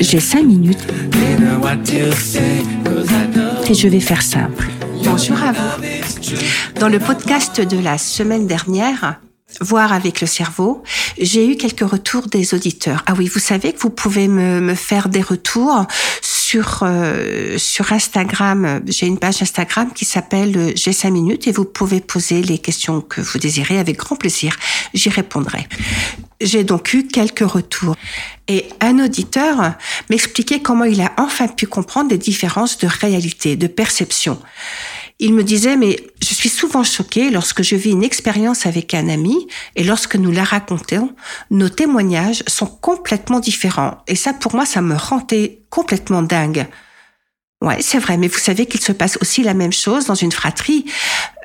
J'ai cinq minutes et je vais faire simple. Bonjour à vous. Dans le podcast de la semaine dernière, Voir avec le cerveau, j'ai eu quelques retours des auditeurs. Ah oui, vous savez que vous pouvez me, me faire des retours sur euh, sur Instagram. J'ai une page Instagram qui s'appelle J'ai 5 minutes et vous pouvez poser les questions que vous désirez avec grand plaisir. J'y répondrai. J'ai donc eu quelques retours. Et un auditeur m'expliquait comment il a enfin pu comprendre des différences de réalité, de perception. Il me disait, mais je suis souvent choquée lorsque je vis une expérience avec un ami et lorsque nous la racontons, nos témoignages sont complètement différents. Et ça, pour moi, ça me rendait complètement dingue. Ouais, c'est vrai, mais vous savez qu'il se passe aussi la même chose dans une fratrie.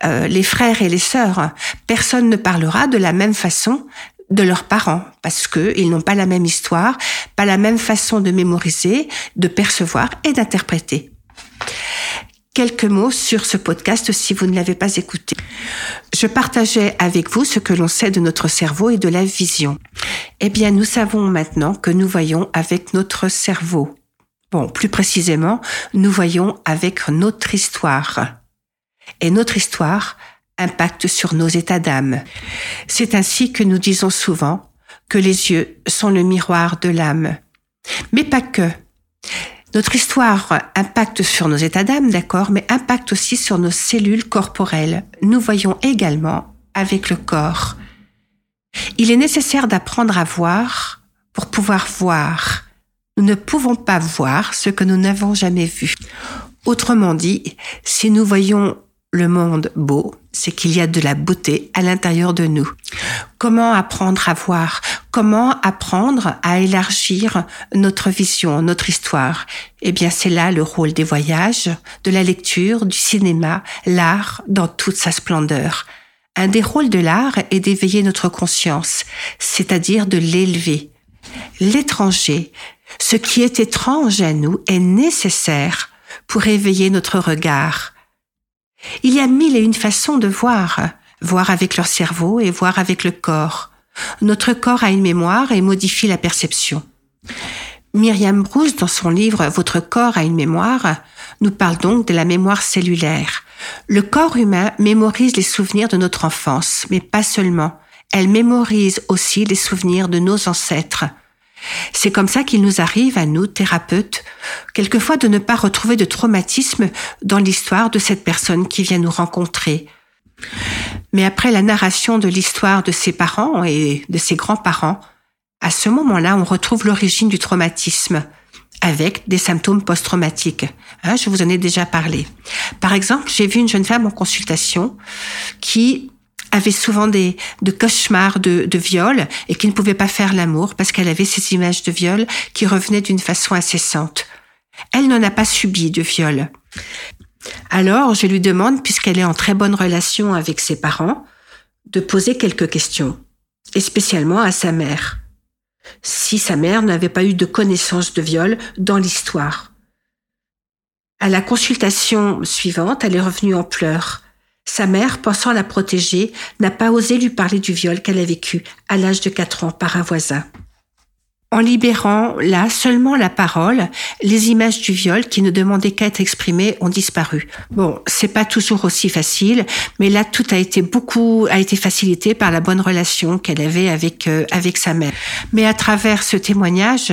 Euh, les frères et les sœurs, personne ne parlera de la même façon de leurs parents parce que ils n'ont pas la même histoire, pas la même façon de mémoriser, de percevoir et d'interpréter quelques mots sur ce podcast si vous ne l'avez pas écouté. Je partageais avec vous ce que l'on sait de notre cerveau et de la vision. Eh bien, nous savons maintenant que nous voyons avec notre cerveau. Bon, plus précisément, nous voyons avec notre histoire. Et notre histoire impacte sur nos états d'âme. C'est ainsi que nous disons souvent que les yeux sont le miroir de l'âme. Mais pas que. Notre histoire impacte sur nos états d'âme, d'accord, mais impacte aussi sur nos cellules corporelles. Nous voyons également avec le corps. Il est nécessaire d'apprendre à voir pour pouvoir voir. Nous ne pouvons pas voir ce que nous n'avons jamais vu. Autrement dit, si nous voyons le monde beau, c'est qu'il y a de la beauté à l'intérieur de nous. Comment apprendre à voir? Comment apprendre à élargir notre vision, notre histoire Eh bien, c'est là le rôle des voyages, de la lecture, du cinéma, l'art dans toute sa splendeur. Un des rôles de l'art est d'éveiller notre conscience, c'est-à-dire de l'élever. L'étranger, ce qui est étrange à nous, est nécessaire pour éveiller notre regard, il y a mille et une façons de voir, voir avec leur cerveau et voir avec le corps. Notre corps a une mémoire et modifie la perception. Myriam Bruce, dans son livre Votre corps a une mémoire, nous parle donc de la mémoire cellulaire. Le corps humain mémorise les souvenirs de notre enfance, mais pas seulement. Elle mémorise aussi les souvenirs de nos ancêtres. C'est comme ça qu'il nous arrive, à nous, thérapeutes, quelquefois de ne pas retrouver de traumatisme dans l'histoire de cette personne qui vient nous rencontrer. Mais après la narration de l'histoire de ses parents et de ses grands-parents, à ce moment-là, on retrouve l'origine du traumatisme avec des symptômes post-traumatiques. Hein, je vous en ai déjà parlé. Par exemple, j'ai vu une jeune femme en consultation qui avait souvent des de cauchemars de, de viol et qui ne pouvait pas faire l'amour parce qu'elle avait ces images de viol qui revenaient d'une façon incessante. Elle n'en a pas subi de viol. Alors, je lui demande, puisqu'elle est en très bonne relation avec ses parents, de poser quelques questions, et spécialement à sa mère. Si sa mère n'avait pas eu de connaissance de viol dans l'histoire. À la consultation suivante, elle est revenue en pleurs. Sa mère, pensant la protéger, n'a pas osé lui parler du viol qu'elle a vécu à l'âge de 4 ans par un voisin. En libérant là seulement la parole, les images du viol qui ne demandaient qu'à être exprimées ont disparu. Bon, c'est pas toujours aussi facile, mais là tout a été beaucoup a été facilité par la bonne relation qu'elle avait avec euh, avec sa mère. Mais à travers ce témoignage,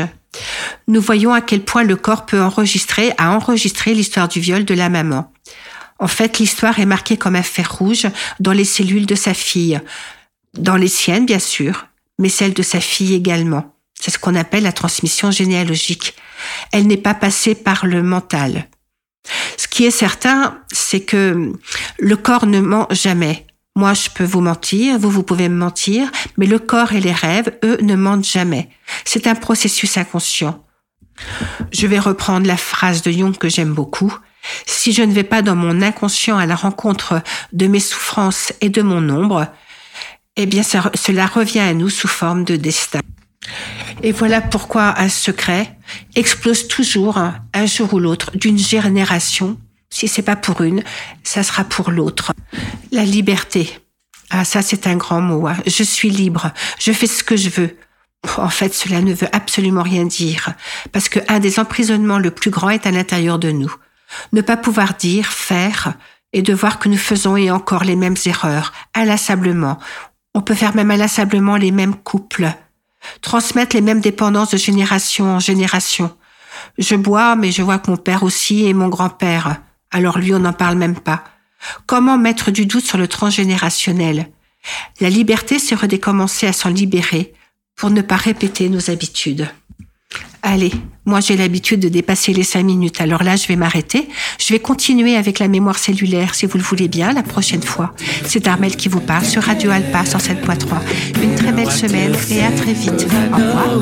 nous voyons à quel point le corps peut enregistrer, a enregistré l'histoire du viol de la maman. En fait, l'histoire est marquée comme un fer rouge dans les cellules de sa fille, dans les siennes bien sûr, mais celles de sa fille également. C'est ce qu'on appelle la transmission généalogique. Elle n'est pas passée par le mental. Ce qui est certain, c'est que le corps ne ment jamais. Moi, je peux vous mentir, vous, vous pouvez me mentir, mais le corps et les rêves, eux, ne mentent jamais. C'est un processus inconscient. Je vais reprendre la phrase de Jung que j'aime beaucoup. Si je ne vais pas dans mon inconscient à la rencontre de mes souffrances et de mon ombre, eh bien cela revient à nous sous forme de destin. Et voilà pourquoi un secret explose toujours un jour ou l'autre d'une génération. Si c'est pas pour une, ça sera pour l'autre. La liberté. Ah, ça, c'est un grand mot. Hein. Je suis libre. Je fais ce que je veux. En fait, cela ne veut absolument rien dire, parce que un des emprisonnements le plus grand est à l'intérieur de nous. Ne pas pouvoir dire, faire, et de voir que nous faisons et encore les mêmes erreurs, inlassablement. On peut faire même inlassablement les mêmes couples. Transmettre les mêmes dépendances de génération en génération. Je bois, mais je vois que mon père aussi et mon grand-père. Alors lui, on n'en parle même pas. Comment mettre du doute sur le transgénérationnel? La liberté, c'est redécommencer à s'en libérer pour ne pas répéter nos habitudes. Allez, moi j'ai l'habitude de dépasser les cinq minutes, alors là je vais m'arrêter. Je vais continuer avec la mémoire cellulaire si vous le voulez bien la prochaine fois. C'est Armel qui vous parle sur Radio Alpa 107.3. Une très belle semaine et à très vite. Au revoir.